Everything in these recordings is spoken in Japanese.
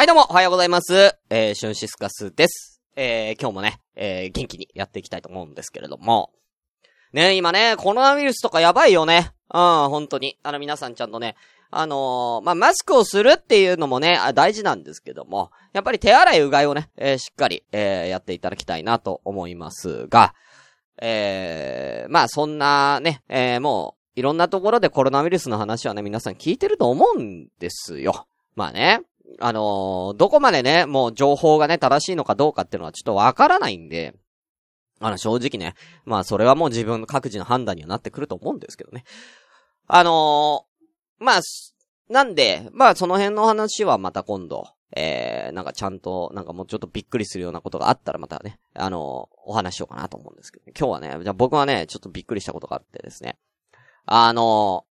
はい、どうも、おはようございます。えー、シュンシスカスです。えー、今日もね、えー、元気にやっていきたいと思うんですけれども。ね、今ね、コロナウイルスとかやばいよね。うん、本当に。あの、皆さんちゃんとね、あのーまあ、マスクをするっていうのもね、大事なんですけども、やっぱり手洗いうがいをね、えーしっかり、えーやっていただきたいなと思いますが、えーまあ、そんなね、えーもう、いろんなところでコロナウイルスの話はね、皆さん聞いてると思うんですよ。まあね、あのーどこまでね、もう情報がね、正しいのかどうかっていうのはちょっとわからないんで、あの、正直ね、まあ、それはもう自分の各自の判断にはなってくると思うんですけどね。あのーまあ、なんで、まあ、その辺の話はまた今度、えー、なんかちゃんと、なんかもうちょっとびっくりするようなことがあったらまたね、あのーお話しようかなと思うんですけど、ね今日はね、じゃあ僕はね、ちょっとびっくりしたことがあってですね。あのー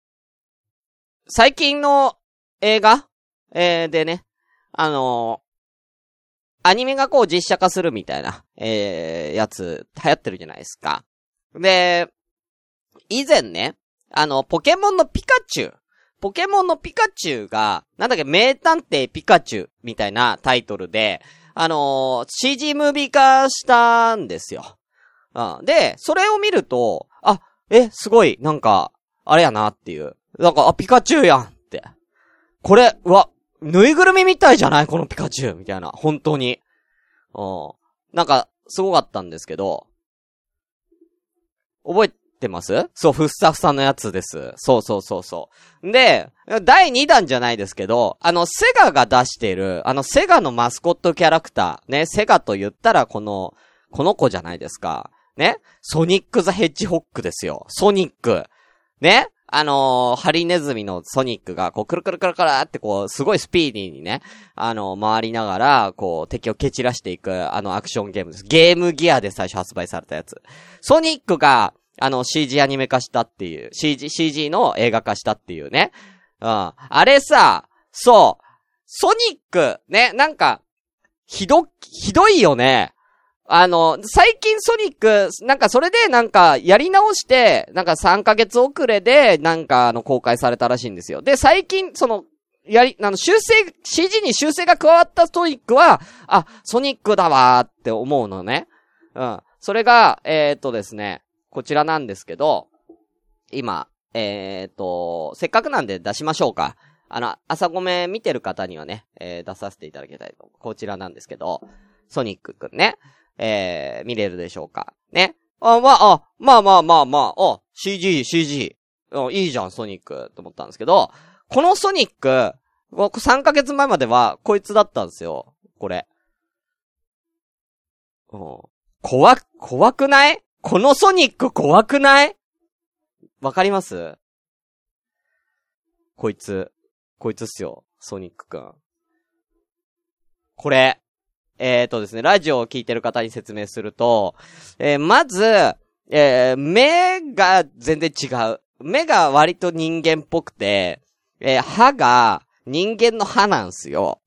最近の映画えー、でね、あのーアニメがこう実写化するみたいな、えー、やつ、流行ってるじゃないですか。で、以前ね、あの、ポケモンのピカチュウ、ポケモンのピカチュウが、なんだっけ、名探偵ピカチュウみたいなタイトルで、あのー CG ムービー化したんですよ。うん。で、それを見ると、あ、え、すごい、なんか、あれやなっていう。なんか、あ、ピカチュウやんって。これ、うわ、ぬいぐるみみたいじゃない？このピカチュウみたいな。本当に。うん。なんか、すごかったんですけど、覚えてます？そう、フッサフサのやつです。そうそうそうそう。で、第2弾じゃないですけど、あの、セガが出してる、あの、セガのマスコットキャラクター、ね、セガと言ったらこの、この子じゃないですか。ね？ソニック・ザ・ヘッジホックですよ。ソニック。ね？あのーハリネズミのソニックが、こう、くるくるくるくるって、こう、すごいスピーディーにね、あの回りながら、こう、敵を蹴散らしていく、あの、アクションゲームです。ゲームギアで最初発売されたやつ。ソニックが、あの、CG アニメ化したっていう、CG、CG の映画化したっていうね。うん。あれさ、そう、ソニック、ね、なんか、ひど、ひどいよね。あの、最近ソニック、なんかそれでなんかやり直して、なんか3ヶ月遅れで、なんかあの公開されたらしいんですよ。で、最近、その、やり、あの、修正、CG に修正が加わったソニックは、あ、ソニックだわーって思うのね。うん。それが、えー、っとですね、こちらなんですけど、今、えー、っと、せっかくなんで出しましょうか。あの、朝ごめ見てる方にはね、えー出させていただきたいと。こちらなんですけど、ソニックくんね。えー、見れるでしょうか。ね。あ、まあ、あ、まあまあまあまあ、あ、CG、CG。うんいいじゃん、ソニック。と思ったんですけど、このソニック、僕3ヶ月前までは、こいつだったんですよ。これ。うん。怖、怖くない？このソニック怖くない？わかります？こいつ。こいつっすよ。ソニックくん。これ。えーとですね、ラジオを聞いてる方に説明すると、えーまず、えー目が全然違う。目が割と人間っぽくて、え歯が人間の歯なんすよ。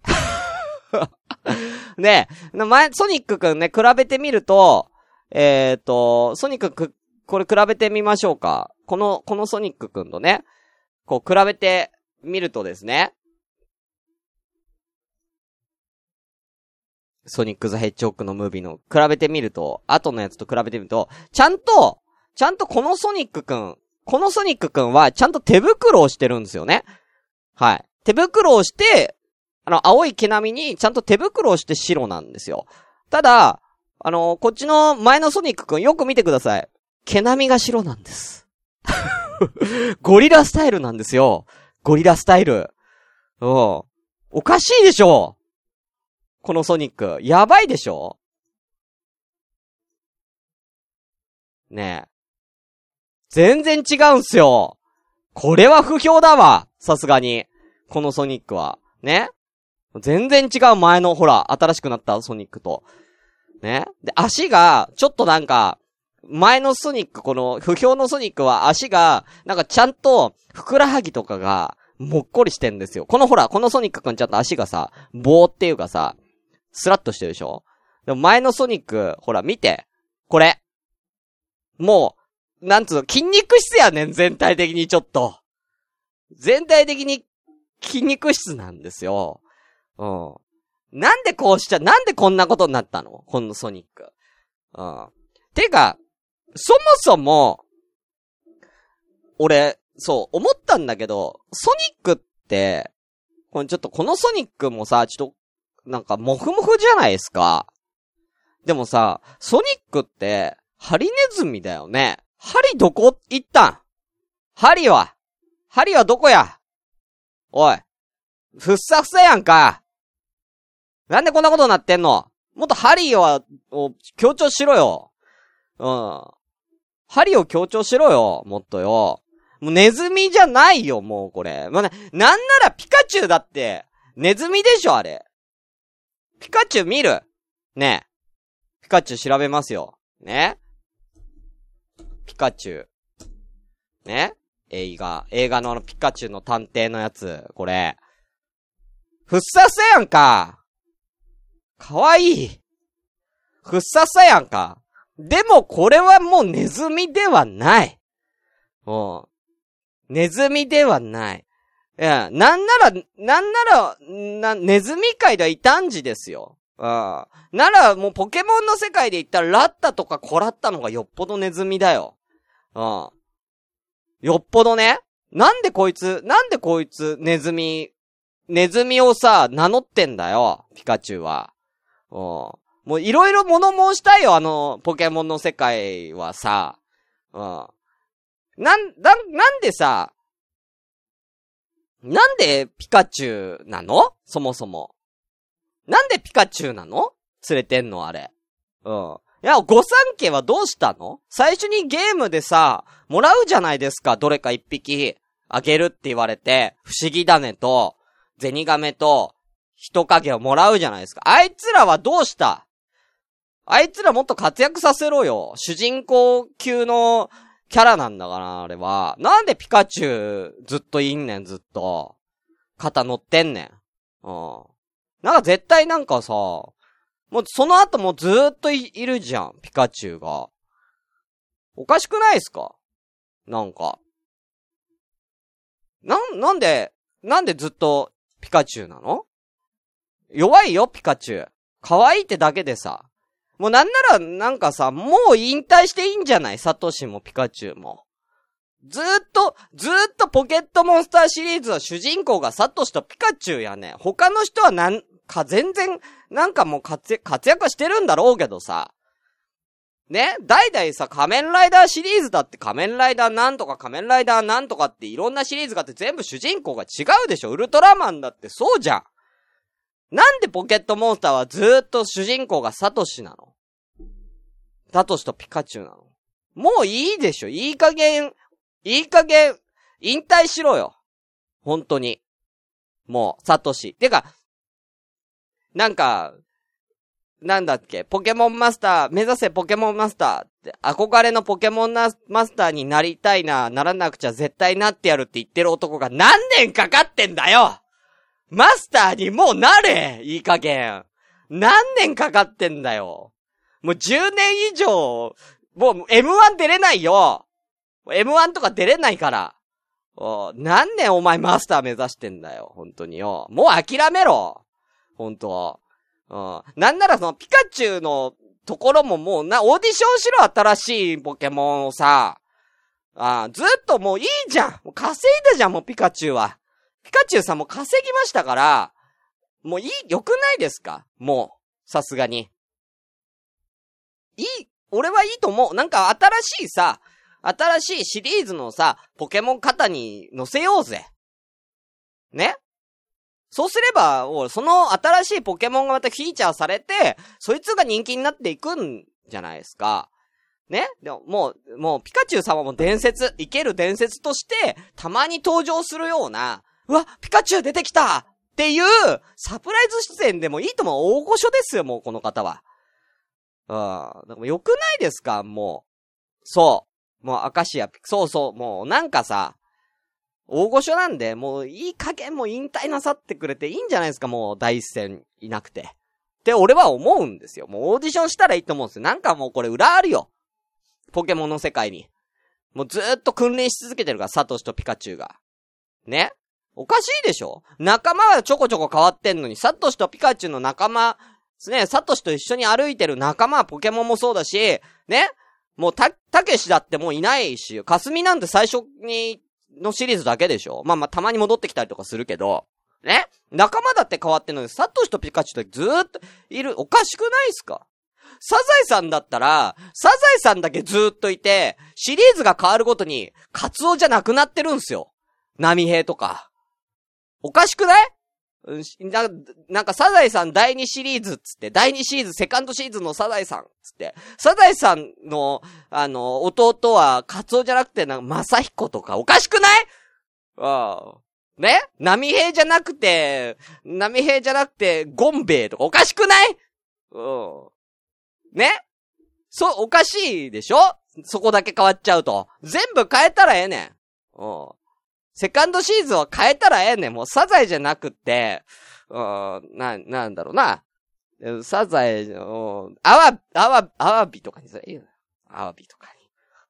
ね前、ソニックくんね、比べてみると、えーと、ソニックく、これ比べてみましょうか。この、このソニックくんとね、こう比べてみるとですね、ソニック・ザ・ヘッジホックのムービーの比べてみると、後のやつと比べてみると、ちゃんと、ちゃんとこのソニックくん、このソニックくんはちゃんと手袋をしてるんですよね。はい。手袋をして、あの、青い毛並みにちゃんと手袋をして白なんですよ。ただ、あの、こっちの前のソニックくんよく見てください。毛並みが白なんです。ゴリラスタイルなんですよ。ゴリラスタイル。うん。おかしいでしょこのソニック。やばいでしょ？ねえ。全然違うんすよ。これは不評だわ。さすがに。このソニックは。ね？全然違う前の、ほら、新しくなったソニックと。ね？で、足が、ちょっとなんか、前のソニック、この、不評のソニックは足が、なんかちゃんと、ふくらはぎとかが、もっこりしてんですよ。このほら、このソニックくんちゃんと足がさ、棒っていうかさ、スラッとしてるでしょ？でも前のソニック、ほら見て。これ。もう、なんつうの、筋肉質やねん、全体的にちょっと。全体的に筋肉質なんですよ。うん。なんでこうしちゃ、なんでこんなことになったの？このソニック。うん。てか、そもそも、俺、そう、思ったんだけど、ソニックって、これちょっとこのソニックもさ、ちょっと、なんか、もふもふじゃないですか。でもさ、ソニックって、ハリネズミだよね。ハリどこ行ったん？ハリは？ハリはどこや？おい。ふっさふさやんか。なんでこんなことになってんの？もっとハリーは、を強調しろよ。うん。ハリーを強調しろよ。もっとよ。もうネズミじゃないよ、もうこれ。まあ、ね、なんならピカチュウだって、ネズミでしょ、あれ。ピカチュウ見る？ねえピカチュウ調べますよ。ねピカチュウ。ね映画。映画のあのピカチュウの探偵のやつ。これ。ふっささやんか。かわいい。ふっささやんか。でもこれはもうネズミではない。うん。ネズミではない。いや、なんなら、なんなら、な、ネズミ界では異端児ですよ。うん。なら、もうポケモンの世界で言ったら、ラッタとかコラッタのがよっぽどネズミだよ。うん。よっぽどね。なんでこいつ、なんでこいつ、ネズミ、ネズミをさ、名乗ってんだよ、ピカチュウは。うん。もういろいろ物申したいよ、あの、ポケモンの世界はさ。うん。なん、だ、なんでさ、なんでピカチュウなの？そもそも。なんでピカチュウなの？連れてんのあれ。うん。いや、御三家はどうしたの？最初にゲームでさ、もらうじゃないですか、どれか一匹。あげるって言われて、不思議種と、ゼニガメと、人影をもらうじゃないですか。あいつらはどうした？あいつらもっと活躍させろよ。主人公級のキャラなんだから、あれは。なんでピカチュウずっといんねん、ずっと。肩乗ってんねん。うん。なんか絶対なんかさ、もうその後もずーっといるじゃん、ピカチュウが。おかしくないっすか？なんか。な、なんで、なんでずっとピカチュウなの？弱いよ、ピカチュウ。可愛いってだけでさ。もうなんなら、なんかさ、もう引退していいんじゃない？サトシもピカチュウも。ずーっと、ずーっとポケットモンスターシリーズは主人公がサトシとピカチュウやね。他の人はなんか全然、なんかもう活躍、活躍してるんだろうけどさ。ね？代々さ、仮面ライダーシリーズだって仮面ライダーなんとか仮面ライダーなんとかっていろんなシリーズがあって全部主人公が違うでしょ？ウルトラマンだってそうじゃん。なんでポケットモンスターはずーっと主人公がサトシなの？サトシとピカチュウなの？もういいでしょいい加減、いい加減、引退しろよ。本当に。もう、サトシ。てか、なんか、なんだっけ、ポケモンマスター、目指せポケモンマスターって、憧れのポケモンマスターになりたいな、ならなくちゃ絶対なってやるって言ってる男が何年かかってんだよマスターにもうなれいい加減。何年かかってんだよ。もう10年以上、もう M1 出れないよ。M1 とか出れないから。何年お前マスター目指してんだよ。本当によ。もう諦めろ。本当うん。なんならそのピカチュウのところももうな、オーディションしろ新しいポケモンをさ。あずっともういいじゃん。稼いだじゃん、もうピカチュウは。ピカチュウさんも稼ぎましたから、もういい、良くないですか？もう、さすがに。いい、俺はいいと思う。なんか新しいさ、新しいシリーズのさ、ポケモン型に乗せようぜ。ね？そうすれば、その新しいポケモンがまたフィーチャーされて、そいつが人気になっていくんじゃないですか。ね？でも、もう、もう、ピカチュウ様も伝説、生ける伝説として、たまに登場するような、うわ、ピカチュウ出てきたっていう、サプライズ出演でもいいとも大御所ですよ、もうこの方は。うん。でも良くないですか？もう。そう。もう、アカシア、そうそう、もう、なんかさ、大御所なんで、もう、いい加減も引退なさってくれていいんじゃないですか？もう、第一線いなくて。って俺は思うんですよ。もうオーディションしたらいいと思うんですよ。なんかもうこれ裏あるよ。ポケモンの世界に。もうずーっと訓練し続けてるから、サトシとピカチュウが。ね？おかしいでしょ？仲間はちょこちょこ変わってんのに、サトシとピカチュウの仲間、ね、サトシと一緒に歩いてる仲間はポケモンもそうだし、ね、もうた、たけしだってもういないし、かすみなんて最初に、のシリーズだけでしょ？まあまあたまに戻ってきたりとかするけど、ね仲間だって変わってんのに、サトシとピカチュウとずーっといる、おかしくないっすか？サザエさんだったら、サザエさんだけずーっといて、シリーズが変わるごとに、カツオじゃなくなってるんすよ。波平とか。おかしくない？な、なんか、サザエさん第2シリーズっつって、第2シリーズ、セカンドシリーズのサザエさんっつって、サザエさんの、あの、弟は、カツオじゃなくて、なんか、マサヒコとか、おかしくない？ああ。ね？波平じゃなくて、波平じゃなくて、ゴンベイとか、おかしくない？うん。ね？そ、おかしいでしょ？そこだけ変わっちゃうと。全部変えたらええねん。うん。セカンドシーズンは変えたらええねん。もうサザエじゃなくって、うん、な、なんだろうな。サザエ、うん、アワ、アワ、アワビとかにすればいいよ。アワビとか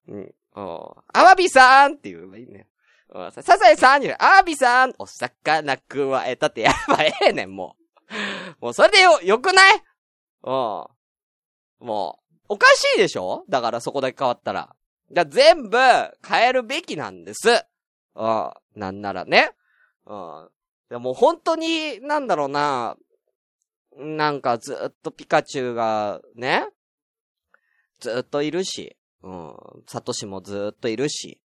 に。うん。アワビさんって言えばいいね。サザエさんに、アワビさんお魚くわえたってやばええねん、もう。もうそれでよ、よくない？うん。もう、おかしいでしょ？だからそこだけ変わったら。じゃ全部変えるべきなんです。うん。なんならね。うん。でも本当に、なんだろうな。なんかずっとピカチュウが、ね。ずっといるし。うん。サトシもずっといるし。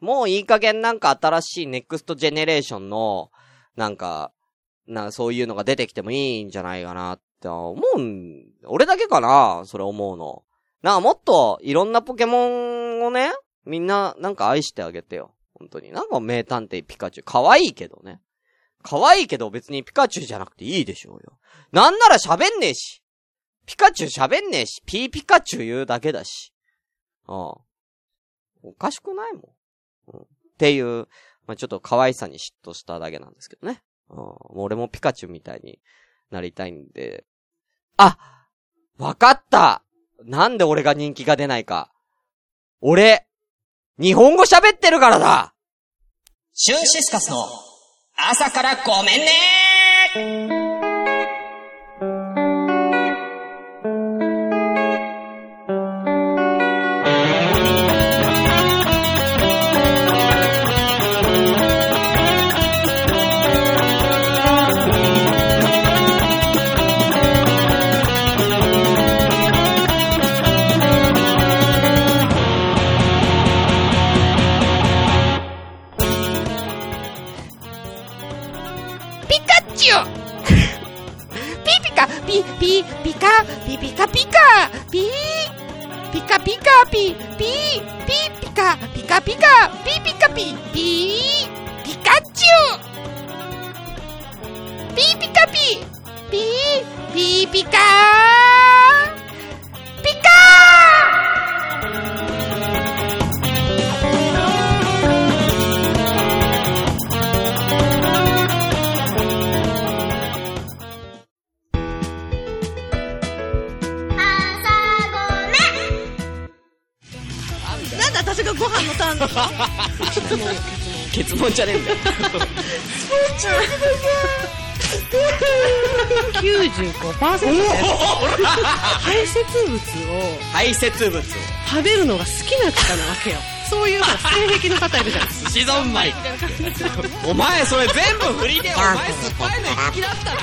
もういい加減なんか新しいネクストジェネレーションの、なんか、な、そういうのが出てきてもいいんじゃないかなって思うん俺だけかなそれ思うの。なんかもっといろんなポケモンをね、みんななんか愛してあげてよ。本当に。なんか名探偵ピカチュウ。可愛いけどね。可愛いけど別にピカチュウじゃなくていいでしょうよ。なんなら喋んねえし。ピカチュウ喋んねえし。ピーピカチュウ言うだけだし。ああ。おかしくないもん。うん、っていう、まあ、ちょっと可愛さに嫉妬しただけなんですけどね。うん、もう俺もピカチュウみたいになりたいんで。あわかったなんで俺が人気が出ないか。俺、日本語喋ってるからだ。シュンシスカスの朝からごめんね物を排泄物を食べるのが好きな方なわけよ。そういう性癖の方いるじゃん。寿司丼まい。お前それ全部振りで、お前酸っぱいの好きだったな。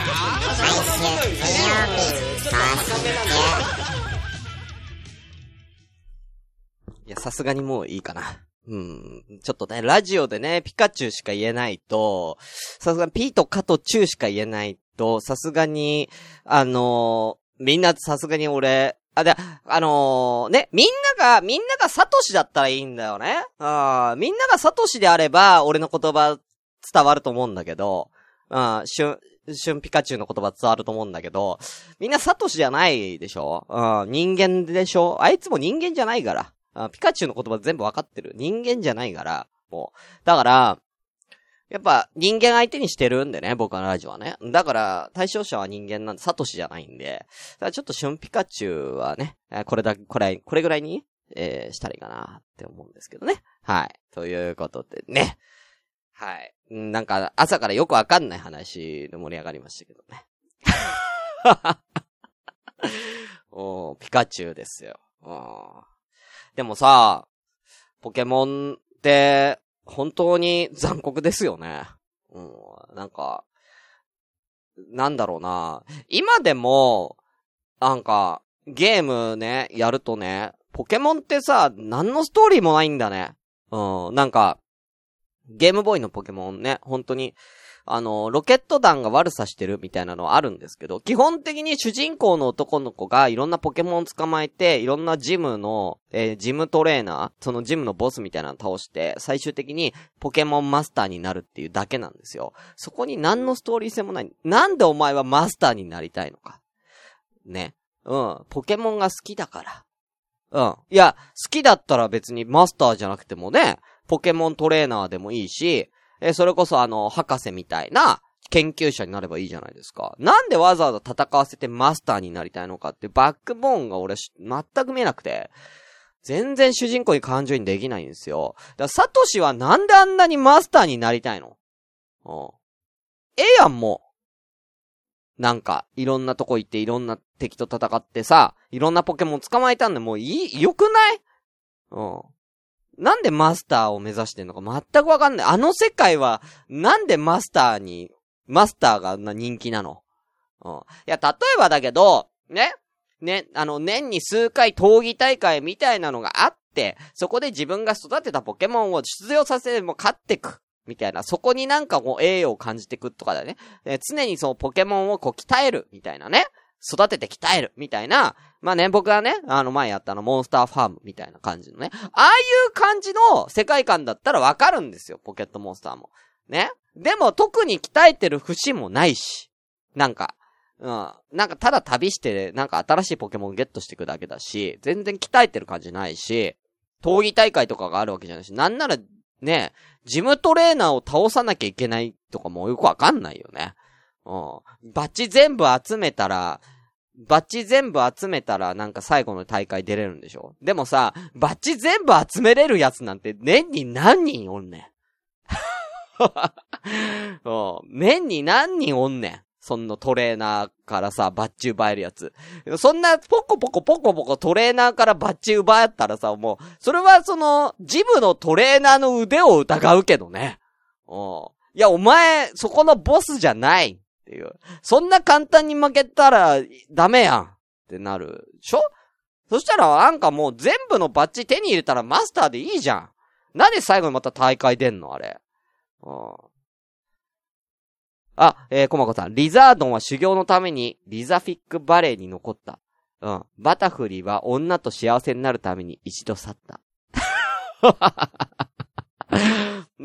いや、さすがにもういいかな。うん。ちょっとね、ラジオでね、ピカチュウしか言えないと、さすがにピーとカとチュウしか言えないと、さすがに、あのー、みんなさすがに俺、あ、で、あのー、ね、みんなが、みんながサトシだったらいいんだよね。あみんながサトシであれば、俺の言葉伝わると思うんだけど、あシュン、シュンピカチュウの言葉伝わると思うんだけど、みんなサトシじゃないでしょ？うん、人間でしょ？あいつも人間じゃないから。あピカチュウの言葉全部わかってる。人間じゃないから、もう。だから、やっぱ人間相手にしてるんでね、僕のラジオはね。だから、対象者は人間なんで、サトシじゃないんで。ちょっとシュンピカチュウはね、これだ、これ、これぐらいに、えー、したらいいかなって思うんですけどね。はい。ということでね。はい。なんか、朝からよくわかんない話で盛り上がりましたけどね。おピカチュウですよ。でもさ、ポケモンって、本当に残酷ですよね。うん、なんか、なんだろうな。今でも、なんか、ゲームね、やるとね、ポケモンってさ、何のストーリーもないんだね。うん、なんか、ゲームボーイのポケモンね、本当に、あの、ロケット弾が悪さしてるみたいなのはあるんですけど、基本的に主人公の男の子がいろんなポケモン捕まえて、いろんなジムの、えージムトレーナー、そのジムのボスみたいなのを倒して、最終的にポケモンマスターになるっていうだけなんですよ。そこに何のストーリー性もない。なんでお前はマスターになりたいのか。ね。うん。ポケモンが好きだから。うん。いや、好きだったら別にマスターじゃなくてもね、ポケモントレーナーでもいいし、え、それこそあの、博士みたいな研究者になればいいじゃないですか。なんでわざわざ戦わせてマスターになりたいのかってバックボーンが俺全く見えなくて、全然主人公に感情にできないんですよ。だからサトシはなんであんなにマスターになりたいの？うん。ええやん、もう。なんか、いろんなとこ行っていろんな敵と戦ってさ、いろんなポケモン捕まえたんで、もういい、よくない？うん。なんでマスターを目指してんのか全くわかんない。あの世界は、なんでマスターに、マスターがな人気なの？うん。いや、例えばだけど、ね？ね、あの、年に数回闘技大会みたいなのがあって、そこで自分が育てたポケモンを出場させても勝ってく。みたいな。そこになんかこう栄誉を感じてくとかだね。え常にそのポケモンをこう鍛える。みたいなね。育てて鍛える。みたいな。まあね、僕がね、あの前やったのモンスターファームみたいな感じのね。ああいう感じの世界観だったらわかるんですよ。ポケットモンスターも。ね。でも特に鍛えてる節もないし。なんか。うん。なんかただ旅して、なんか新しいポケモンゲットしていくだけだし、全然鍛えてる感じないし、闘技大会とかがあるわけじゃないし、なんなら、ね、ジムトレーナーを倒さなきゃいけないとかもよくわかんないよね。うん。バッチ全部集めたら、バッチ全部集めたらなんか最後の大会出れるんでしょ？でもさ、バッチ全部集めれるやつなんて年に何人おんねん。年に何人おんねん。そんなトレーナーからさ、バッチ奪えるやつ。そんなポコポコポコポコトレーナーからバッチ奪ったらさ、もう、それはその、ジムのトレーナーの腕を疑うけどね。うん。いや、お前、そこのボスじゃないっていう。そんな簡単に負けたら、ダメやんってなる。しょ？そしたら、なんかもう全部のバッジ手に入れたらマスターでいいじゃん。なんで最後にまた大会出んの？あれ。うん。あ、えー、コマコさん。リザードンは修行のためにリザフィックバレーに残った。うん。バタフリーは女と幸せになるために一度去った。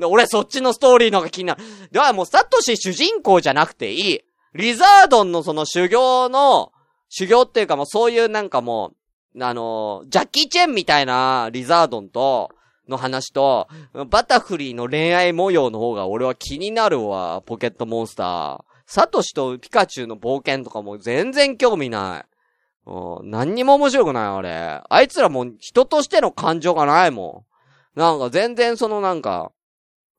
俺そっちのストーリーのが気になる。ではもうサトシ主人公じゃなくていい。リザードンのその修行の、修行っていうかもうそういうなんかもう、あのジャッキーチェンみたいなリザードンと、の話と、バタフリーの恋愛模様の方が俺は気になるわ、ポケットモンスター。サトシとピカチュウの冒険とかも全然興味ない。うん、何にも面白くない、あれ。あいつらもう人としての感情がないもん。なんか全然そのなんか、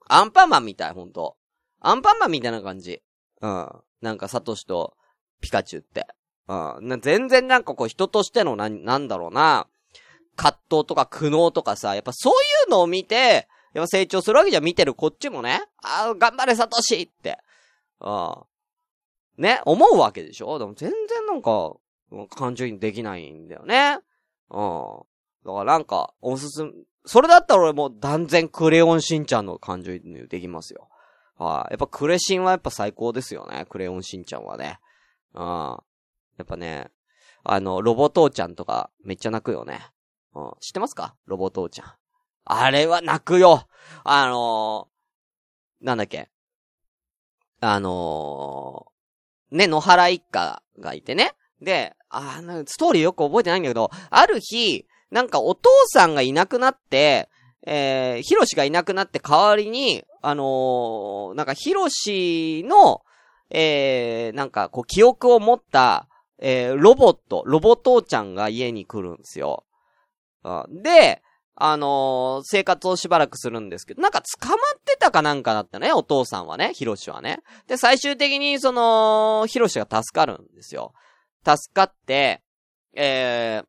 アンパンマンみたい、ほんと。アンパンマンみたいな感じ。うん。なんかサトシとピカチュウって。うん。全然なんかこう人としてのな、なんだろうな。葛藤とか苦悩とかさ、やっぱそういうのを見て、やっぱ成長するわけじゃん見てるこっちもね。ああ、頑張れサトシって。うん。ね、思うわけでしょ？でも全然なんか、感情にできないんだよね。うん。だからなんか、おすすめ、それだったら俺もう断然クレヨンしんちゃんの感情移入できますよ。はい、やっぱクレシンはやっぱ最高ですよね。クレヨンしんちゃんはね。うん。やっぱね、あの、ロボ父ちゃんとかめっちゃ泣くよね。うん。知ってますか？ロボ父ちゃん。あれは泣くよ。あのー、なんだっけ？あのー、ね、野原一家がいてね。で、あーなんかストーリーよく覚えてないんだけど、ある日、なんかお父さんがいなくなって、えー、ヒロシがいなくなって代わりに、あのー、なんかヒロシの、えー、なんかこう記憶を持った、えー、ロボット、ロボ父ちゃんが家に来るんですよ。で、あのー生活をしばらくするんですけど、なんか捕まってたかなんかだったね、お父さんはね、ヒロシはね。で、最終的にその、ヒロシが助かるんですよ。助かって、えー、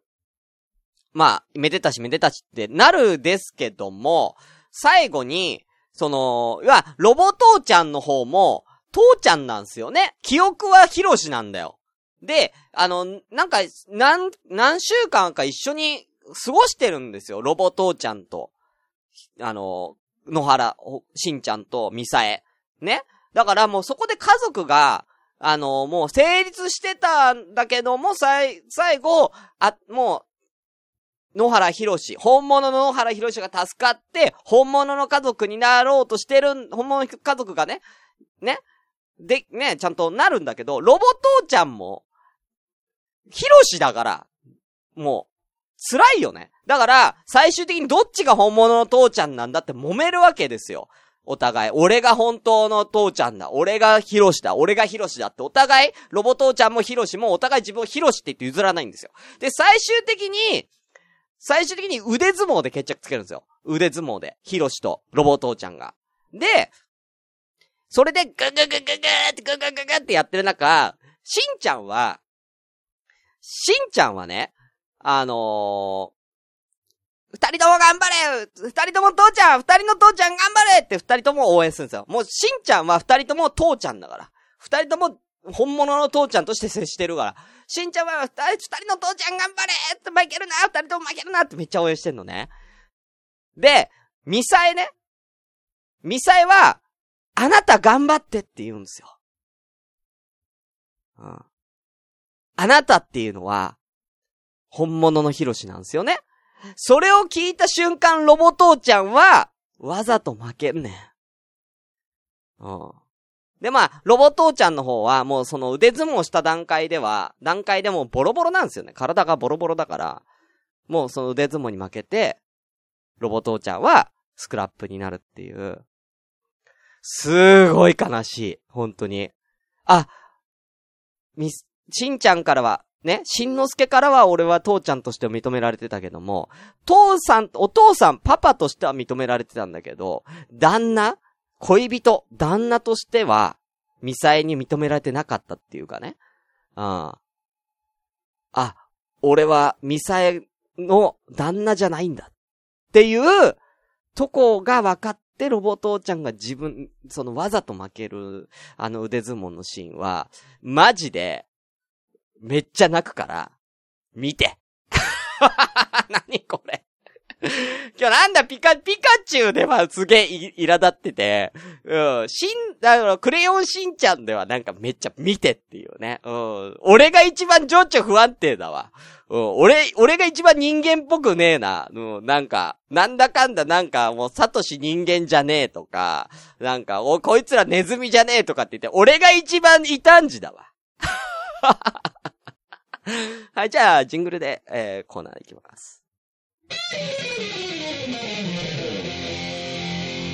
まあ、めでたしめでたしってなるですけども、最後に、その、いや、ロボ父ちゃんの方も、父ちゃんなんすよね。記憶はヒロシなんだよ。で、あの、なんか、何、何週間か一緒に過ごしてるんですよ。ロボ父ちゃんと。あの、野原、しんちゃんとミサエ。ね。だからもうそこで家族が、あの、もう成立してたんだけども、最、最後、あ、もう、野原博士、本物の野原博士が助かって、本物の家族になろうとしてる、本物の家族がね、ね、で、ね、ちゃんとなるんだけど、ロボ父ちゃんも、ヒロシだから、もう、辛いよね。だから、最終的にどっちが本物の父ちゃんなんだって揉めるわけですよ。お互い。俺が本当の父ちゃんだ。俺がヒロシだ。俺がヒロシだって。お互い、ロボ父ちゃんもヒロシもお互い自分をヒロシって言って譲らないんですよ。で、最終的に、最終的に腕相撲で決着つけるんですよ。腕相撲で。ヒロシとロボ父ちゃんが。で、それでグググググってググググってやってる中、しんちゃんは、しんちゃんはね、あのー二人とも頑張れ二人とも父ちゃん二人の父ちゃん頑張れって二人とも応援するんですよ。もう、しんちゃんは二人とも父ちゃんだから。二人とも本物の父ちゃんとして接してるから。しんちゃんは二人、二人の父ちゃん頑張れって負けるな二人とも負けるなってめっちゃ応援してんのね。で、ミサエね。ミサエは、あなた頑張ってって言うんですよ。うん。あなたっていうのは、本物のヒロシなんですよね。それを聞いた瞬間、ロボ父ちゃんは、わざと負けるねん。うん。で、まあ、ロボ父ちゃんの方は、もうその腕相撲した段階では、段階でもボロボロなんですよね。体がボロボロだから、もうその腕相撲に負けて、ロボ父ちゃんは、スクラップになるっていう。すごい悲しい。本当に。あ、み、しんちゃんからは、ね、しんのすけからは俺は父ちゃんとして認められてたけども、父さん、お父さん、パパとしては認められてたんだけど、旦那恋人、旦那としては、ミサエに認められてなかったっていうかね。うん。あ、俺はミサエの旦那じゃないんだ。っていう、とこが分かって、ロボ父ちゃんが自分、そのわざと負ける、あの腕相撲のシーンは、マジで、めっちゃ泣くから、見て。何これ。今日なんだ、ピカ、ピカチュウではすげえ、苛立ってて、うん、しん、あの、クレヨンしんちゃんではなんかめっちゃ見てっていうね。うん、俺が一番情緒不安定だわ。うん、俺、俺が一番人間っぽくねえな。うん、なんか、なんだかんだなんかもうサトシ人間じゃねえとか、なんか、お、こいつらネズミじゃねえとかって言って、俺が一番異端児だわ。はい、じゃあ、ジングルで、えー、コーナーいきます。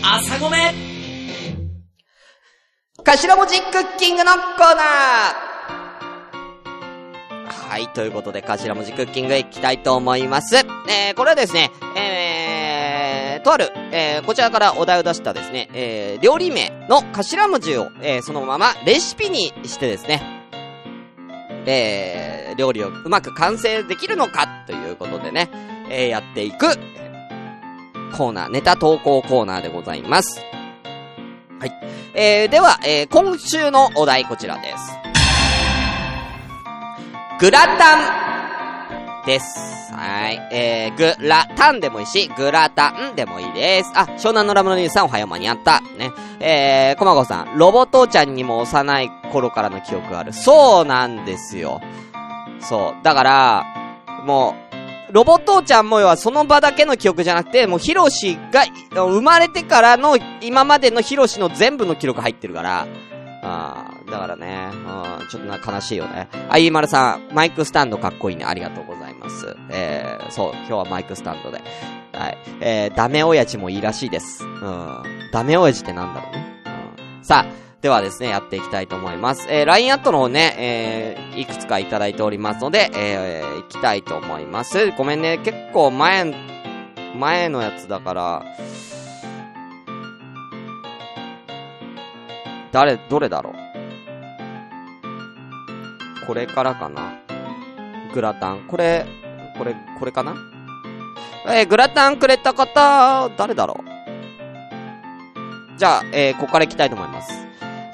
朝ごめ頭文字クッキングのコーナーはい、ということで、頭文字クッキングいきたいと思います。えー、これはですね、えー、とある、えー、こちらからお題を出したですね、えー、料理名の頭文字を、えー、そのままレシピにしてですね、えー、料理をうまく完成できるのかということでね、えー、やっていく、コーナー、ネタ投稿コーナーでございます。はい。えー、では、えー、今週のお題こちらです。グラタンです。はい。えー、グラタンでもいいし、グラタンでもいいです。あ、湘南のラムのニュースさんおはよう間に合った。ね。えー、コマゴさん、ロボ父ちゃんにも幼い頃からの記憶がある。そうなんですよ。そう。だから、もう、ロボ父ちゃんも要はその場だけの記憶じゃなくて、もうヒロシが生まれてからの今までのヒロシの全部の記録入ってるから、あーだからね、うん、ちょっとな悲しいよね。あ、ゆいまるさん、マイクスタンドかっこいいね。ありがとうございます。えー、そう、今日はマイクスタンドで。はい。えー、ダメ親父もいいらしいです。うん。ダメ親父ってなんだろう？ね。うん。さあ、ではですね、やっていきたいと思います。えー、LINE アットの方ね、えー、いくつかいただいておりますので、えー、行きたいと思います。ごめんね、結構前前のやつだから、誰、どれだろう？これからかな？グラタン？これ、これ、これかな？えーグラタンくれた方、誰だろう？じゃあ、えーここから行きたいと思います。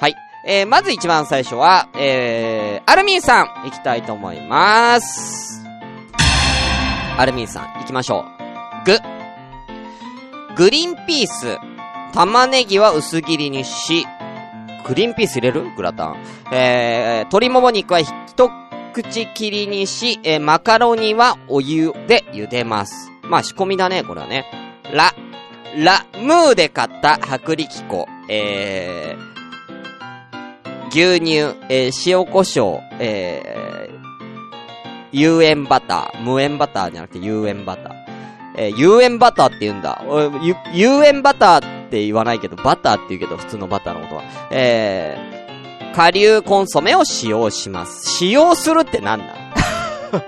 はい。えーまず一番最初は、えー、アルミンさん、行きたいと思います。アルミンさん、行きましょう。グ。グリーンピース。玉ねぎは薄切りにし、グリーンピース入れる？グラタン。えー、鶏もも肉は一口切りにし、えーマカロニはお湯で茹でます。まあ仕込みだね、これはね。ラ、ラ、ムーで買った薄力粉。えー、牛乳、えー塩胡椒、えー、有塩バター。無塩バターじゃなくて有塩バター。えー、有塩バターって言うんだ。有塩バターって言わないけど、バターって言うけど、普通のバターのことは。えー、顆粒コンソメを使用します。使用するってなんだ？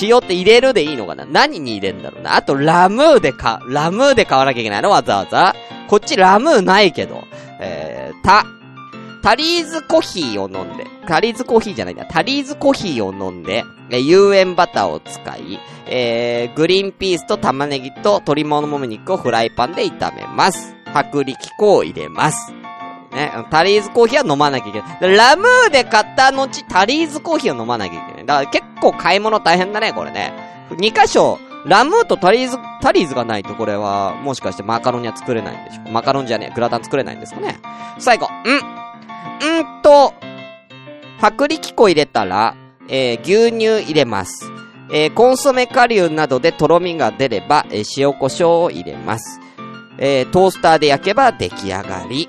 塩って入れるでいいのかな？何に入れんだろうな？あと、ラムーでか、ラムーで買わなきゃいけないの？わざわざ。こっちラムーないけど。えー、た、タリーズコーヒーを飲んで、タリーズコーヒーじゃないんだ、タリーズコーヒーを飲んで、え有塩バターを使い、えー、グリーンピースと玉ねぎと鶏もも肉をフライパンで炒めます。薄力粉を入れます。ね、タリーズコーヒーは飲まなきゃいけない。ラムーで買った後、タリーズコーヒーを飲まなきゃいけない。だから結構買い物大変だね、これね。2箇所、ラムーとタリーズ、タリーズがないとこれは、もしかしてマカロニは作れないんでしょ？マカロンじゃねえ、グラタン作れないんですかね？最後、うん、うんと、薄力粉入れたら、えー牛乳入れます。えーコンソメ顆粒などでとろみが出れば、えー塩胡椒を入れます。えートースターで焼けば出来上がり。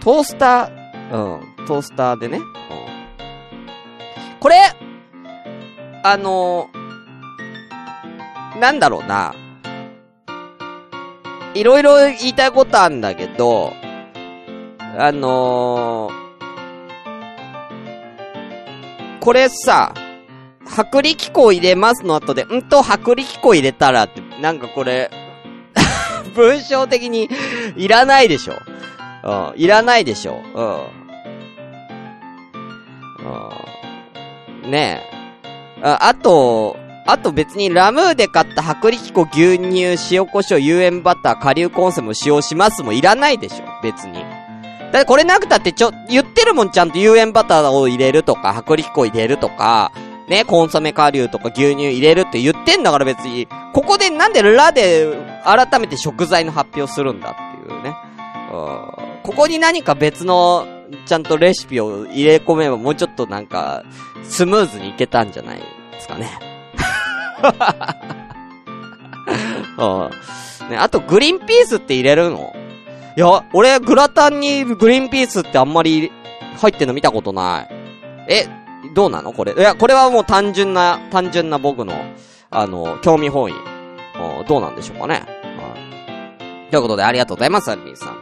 トースター、うん、トースターでね。うん、これ、あのーなんだろうな。いろいろ言いたいことあるんだけど、あのーこれさ、薄力粉入れますの後で、んと薄力粉入れたらって、なんかこれ、文章的にいらないでしょ。うん、いらないでしょ。うん。うん、ねえ。あ、あと、あと別にラムーで買った薄力粉、牛乳、塩胡椒、有塩バター、顆粒コンソメを使用しますもいらないでしょ。別に。だってこれなくたってちょ、言ってるもんちゃんと有塩バターを入れるとか、薄力粉入れるとか、ね、コンソメ顆粒とか牛乳入れるって言ってんだから別に、ここでなんでラで改めて食材の発表するんだっていうね。うんここに何か別の、ちゃんとレシピを入れ込めばもうちょっとなんか、スムーズにいけたんじゃないですかね。うん。ね、あとグリーンピースって入れるの？いや、俺、グラタンにグリーンピースってあんまり入ってんの見たことない。え、どうなの？これ。いや、これはもう単純な、単純な僕の、あの、興味本位。どうなんでしょうかね。はい。ということで、ありがとうございます、アルミンさん。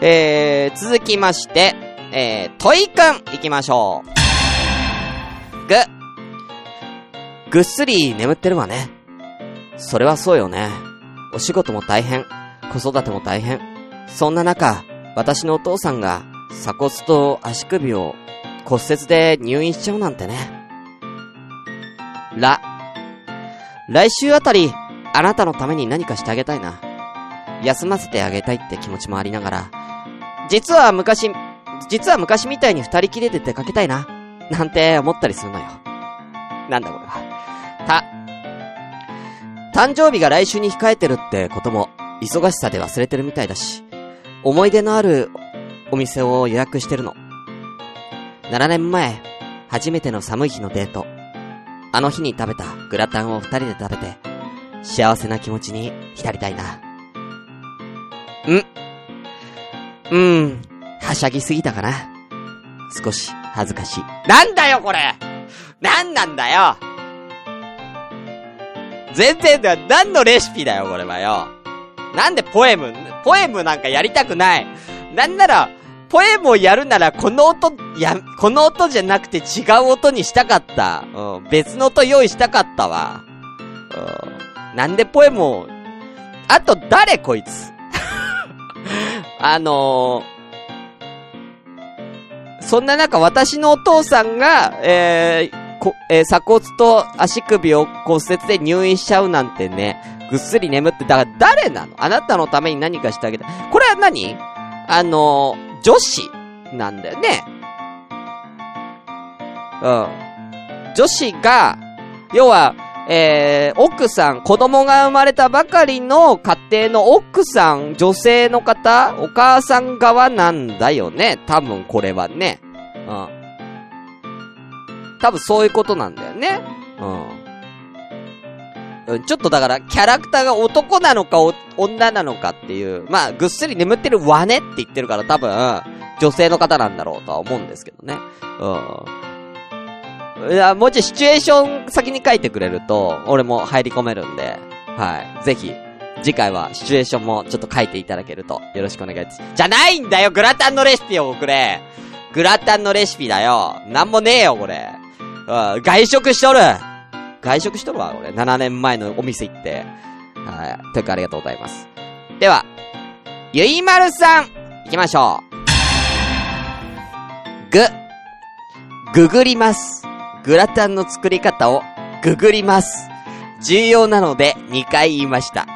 えー、続きまして、えー、トイくん、行きましょう。ぐ。ぐっすり眠ってるわね。それはそうよね。お仕事も大変。子育ても大変。そんな中、私のお父さんが鎖骨と足首を骨折で入院しちゃうなんてね。ら。来週あたり、あなたのために何かしてあげたいな。休ませてあげたいって気持ちもありながら、実は昔、実は昔みたいに二人きりで出かけたいな。なんて思ったりするのよ。なんだこれは。た。誕生日が来週に控えてるってことも、忙しさで忘れてるみたいだし、思い出のあるお店を予約してるの。7年前、初めての寒い日のデート。あの日に食べたグラタンを二人で食べて、幸せな気持ちに浸りたいな。んうーん、はしゃぎすぎたかな。少し恥ずかしい。なんだよこれなんなんだよ全然だ、何のレシピだよこれはよ。なんでポエム、ポエムなんかやりたくない。なんなら、ポエムをやるならこの音、や、この音じゃなくて違う音にしたかった。うん、別の音用意したかったわ。うん、なんでポエムを？あと、誰こいつ？あのー、そんな中、私のお父さんが、えー、こ、えー、鎖骨と足首を骨折で入院しちゃうなんてね、ぐっすり眠って、だから誰なの？あなたのために何かしてあげた。これは何？あの、女子なんだよね。うん。女子が、要は、えー、奥さん、子供が生まれたばかりの家庭の奥さん、女性の方、お母さん側なんだよね。多分これはね。うん。多分そういうことなんだよね。うん。ちょっとだから、キャラクターが男なのか女なのかっていう、まあ、ぐっすり眠ってるわねって言ってるから多分、女性の方なんだろうとは思うんですけどね。うん。いや、もうちょいシチュエーション先に書いてくれると、俺も入り込めるんで、はい。ぜひ、次回はシチュエーションもちょっと書いていただけるとよろしくお願いします。じゃないんだよグラタンのレシピをくれグラタンのレシピだよなんもねえよこれうん、外食しとる外食しとるわ、俺。7年前のお店行って。はい。というかありがとうございます。では、ゆいまるさん行きましょう。ぐ、ググります。グラタンの作り方をググります。重要なので2回言いました。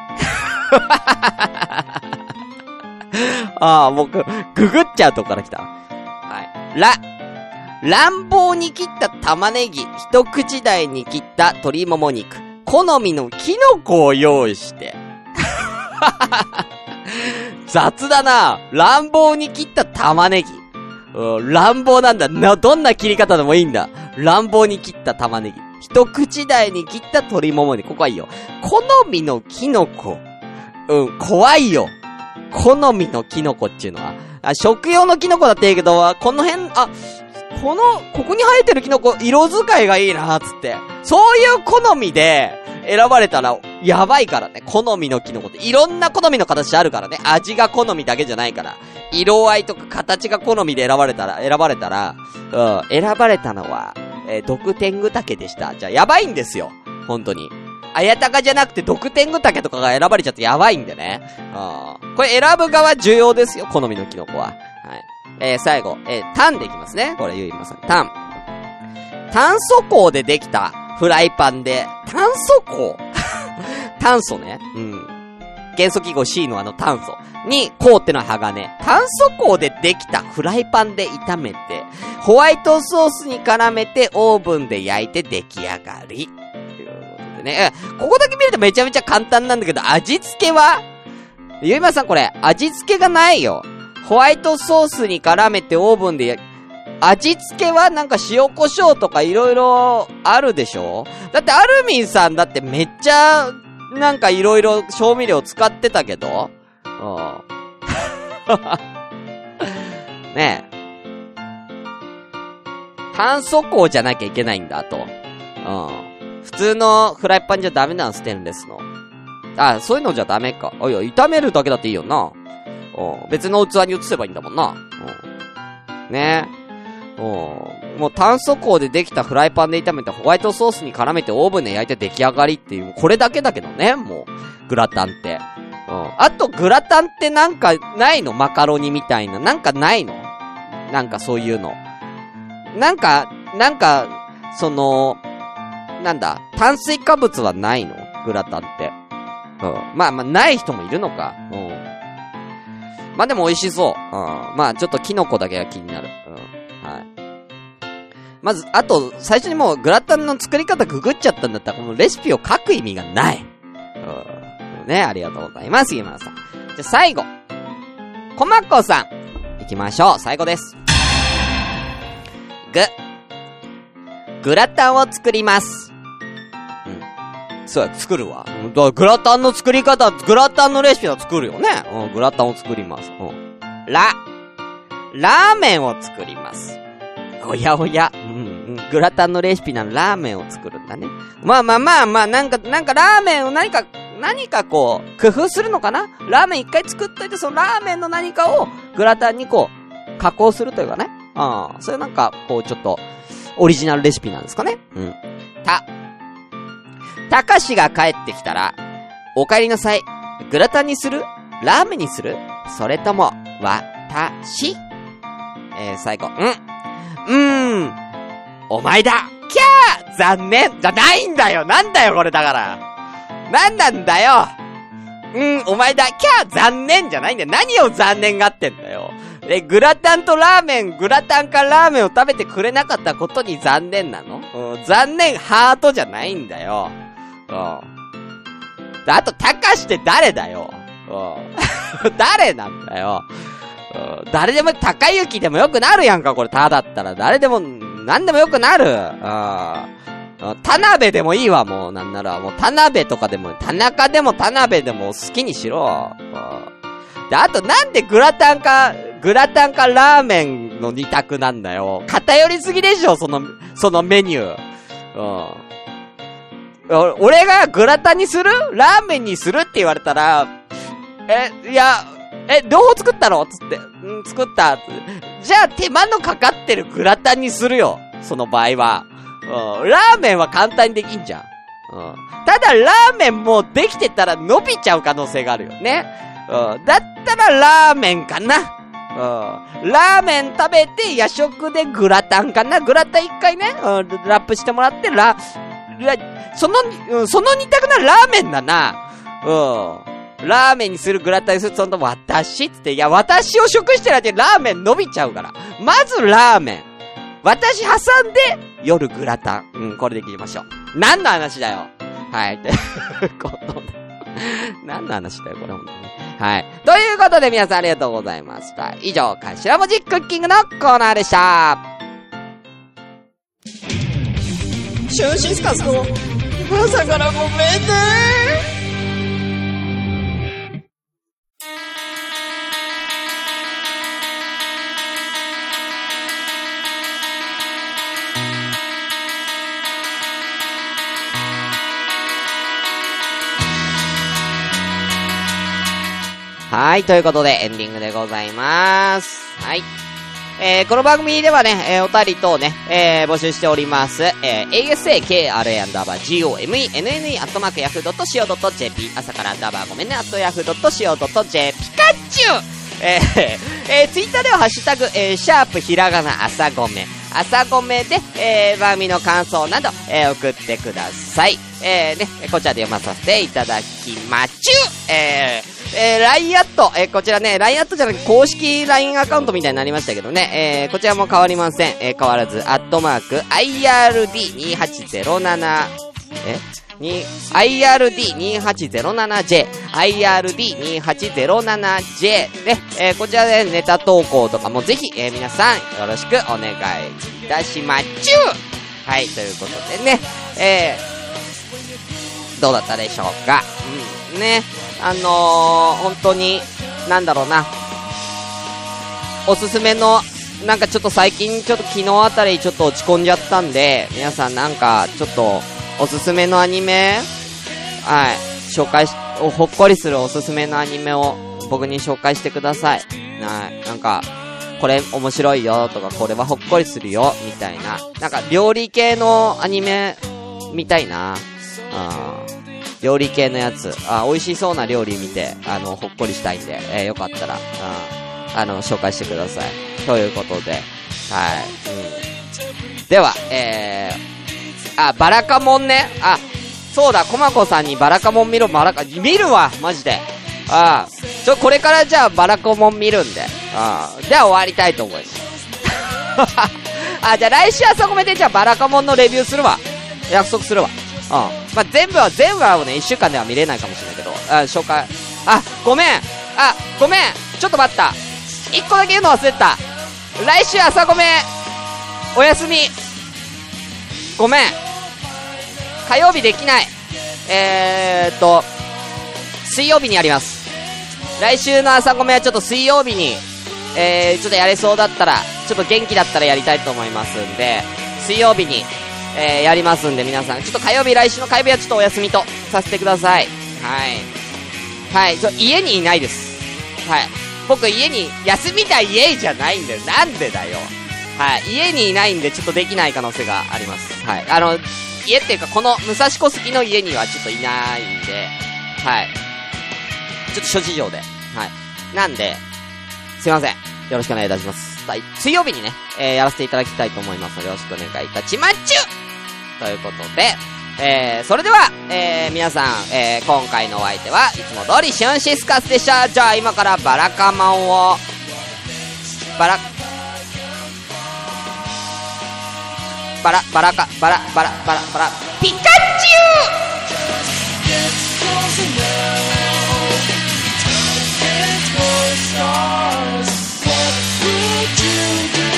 ああ、僕、ググっちゃうとこから来た。はい。ら、乱暴に切った玉ねぎ、一口大に切った鶏もも肉、好みのキノコを用意して。雑だな乱暴に切った玉ねぎ。うん、乱暴なんだ。な、どんな切り方でもいいんだ。乱暴に切った玉ねぎ。一口大に切った鶏もも肉。ここはいいよ。好みのキノコ。うん、怖いよ。好みのキノコっていうのは。あ、食用のキノコだっていいけど、この辺、あ、この、ここに生えてるキノコ、色使いがいいな、つって。そういう好みで、選ばれたら、やばいからね。好みのキノコって。いろんな好みの形あるからね。味が好みだけじゃないから。色合いとか形が好みで選ばれたら、選ばれたら、うん、選ばれたのは、えー、毒天狗竹でした。じゃあ、やばいんですよ。本当に。あやたかじゃなくて、毒天狗竹とかが選ばれちゃってやばいんでね。うん。これ選ぶ側重要ですよ、好みのキノコは。はい。えー、最後、えー、タンでいきますね。これ、ゆいまさん。タン。炭素鋼でできたフライパンで、炭素鋼？炭素ね。うん。元素記号 C のあの炭素。に、鋼ってのは鋼。炭素鋼でできたフライパンで炒めて、ホワイトソースに絡めてオーブンで焼いて出来上がり。ということでね。ここだけ見るとめちゃめちゃ簡単なんだけど、味付けは？ゆいまさんこれ、味付けがないよ。ホワイトソースに絡めてオーブンでや、味付けはなんか塩胡椒とか色々あるでしょ？だってアルミンさんだってめっちゃ、なんか色々調味料使ってたけどうん。ねえ。炭素鋼じゃなきゃいけないんだと。うん。普通のフライパンじゃダメなの、ステンレスの。あ、そういうのじゃダメか。あ、いや、炒めるだけだっていいよな。うん。別の器に移せばいいんだもんな。うん。ねうん。もう炭素鋼でできたフライパンで炒めてホワイトソースに絡めてオーブンで焼いて出来上がりっていう、これだけだけどね、もう。グラタンって。うん。あと、グラタンってなんかないの？マカロニみたいな。なんかないの？なんかそういうの。なんか、なんか、その、なんだ、炭水化物はないの？グラタンって。うん。まあまあ、ない人もいるのか。うん。まあでも美味しそう。うん。まあちょっとキノコだけが気になる。うん。はい。まず、あと、最初にもうグラタンの作り方ググっちゃったんだったら、このレシピを書く意味がない。うん。ね、ありがとうございます、今さん。じゃ最後。こまっこさん。行きましょう。最後です。ぐ。グラタンを作ります。そうや、作るわ。だグラタンの作り方、グラタンのレシピは作るよね。うん、グラタンを作ります。うん。ラ、ラーメンを作ります。おやおや。うん、うん。グラタンのレシピなのラーメンを作るんだね。まあまあまあまあ、なんか、なんかラーメンを何か、何かこう、工夫するのかな？ラーメン一回作っといて、そのラーメンの何かをグラタンにこう、加工するというかね。ああ、それなんか、こうちょっと、オリジナルレシピなんですかね。うん。た、たかしが帰ってきたら、お帰りなさい。グラタンにする？ラーメンにする？それとも、私。えー、最後、ん。うーん。お前だ。キャー！残念。じゃないんだよ。なんだよこれだから。なんなんだよ。うん、お前だ。キャー！残念。じゃないんだよ。何を残念がってんだよ。え、グラタンとラーメン、グラタンかラーメンを食べてくれなかったことに残念なの？うん、残念。ハートじゃないんだよ。ん。あと、たかしって誰だよ？うん。誰なんだよ？うん。誰でも、高雪でもよくなるやんか、これ、ただったら。誰でも、なんでもよくなる。うん。田辺でもいいわ、もう、なんなら。もう、田辺とかでも、田中でも田辺でも好きにしろ。で、あと、なんでグラタンか、グラタンかラーメンの二択なんだよ。偏りすぎでしょ、その、そのメニュー。うん。俺がグラタンにする？ラーメンにするって言われたら、え、いや、え、両方作ったの？つって。うん、作ったっじゃあ手間のかかってるグラタンにするよ。その場合は。うん。ラーメンは簡単にできんじゃん。うん。ただ、ラーメンもできてたら伸びちゃう可能性があるよね。うん。だったらラーメンかな。うん。ラーメン食べて夜食でグラタンかなグラタン一回ね、うん、ラップしてもらって、ラ、その、うん、その二択なラーメンだな。うん。ラーメンにするグラタンにするその私って、いや、私を食してらってラーメン伸びちゃうから。まずラーメン。私挟んで、夜グラタン。うん、これで切りましょう。何の話だよ。はい。ということで。何の話だよ、これ本当に。はい。ということで皆さんありがとうございました。以上、頭文字クッキングのコーナーでした。シュンシスカスの朝からごめんねはい、ということでエンディングでございます。はい。えー、この番組ではね、えー、おたり等ね、えー、募集しております。えー、asakra アンダーバー gomenne アットマークヤフー .co.jp 朝からアンダーバーごめんね、アットヤフー .co.jp ピカチュウえー、えー、ツイッターではハッシュタグ、えー、シャープひらがな朝ごめ。朝ごめで、えー、番組の感想など、えー、送ってください。えー、ね、こちらで読まさせていただきまちゅえー、えー、LINE アット、えー、こちらね、LINE アットじゃなくて公式 LINE アカウントみたいになりましたけどね、えー、こちらも変わりません。えー、変わらず、アットマーク、IRD2807、え？に、IRD2807J、IRD2807J で、えー、こちらでネタ投稿とかもぜひ、えー、皆さんよろしくお願いいたしまっちゅはい、ということでね、えー、どうだったでしょうか？うん、ね。あのー、本当に、なんだろうな、おすすめの、なんかちょっと最近、ちょっと昨日あたりちょっと落ち込んじゃったんで、皆さんなんか、ちょっと、おすすめのアニメ、はい、紹介し、ほっこりするおすすめのアニメを僕に紹介してください。はい、なんか、これ面白いよとか、これはほっこりするよ、みたいな。なんか、料理系のアニメ、みたいな。うん。料理系のやつ、あ、美味しそうな料理見て、あの、ほっこりしたいんで、えー、よかったら、うん、あの、紹介してください。ということで、はい、うん。では、えー、あ、バラカモンね。あ、そうだ、コマコさんにバラカモン見ろ、バラカ、見るわ、マジで。あちょ、これからじゃあバラカモン見るんで、あじゃあ終わりたいと思います。あ、じゃあ来週朝ごめでじゃあバラカモンのレビューするわ。約束するわ。うん。まあ、全部は、全部はね、一週間では見れないかもしれないけど、あ、紹介、あ、ごめん。あ、ごめん。ちょっと待った。一個だけ言うの忘れた。来週朝ごめん。お休み。ごめん。火曜日できない。えーっと、水曜日にやります。来週の朝ごめんはちょっと水曜日に、えー、ちょっとやれそうだったら、ちょっと元気だったらやりたいと思いますんで、水曜日にえー、やりますんで、皆さん。ちょっと火曜日、来週の火曜日はちょっとお休みとさせてください。はい。はい、ちょ、家にいないです。はい。僕家に、休みたい家じゃないんだよ。なんでだよ。はい。家にいないんで、ちょっとできない可能性があります。はい。あの、家っていうか、この武蔵小杉の家にはちょっといないんで、はい。ちょっと諸事情で。はい。なんで、すいません。よろしくお願いいたします。い。水曜日にね、えー、やらせていただきたいと思いますので、よろしくお願いいたしますちゅということで、えー、それでは、えー、皆さん、えー、今回のお相手はいつも通りシュンシスカスでした。じゃあ今からバラカマンを、バラ、バラ、バラか、バラ、バラ、バラ、バラ、ピカチュウ Stars. I do.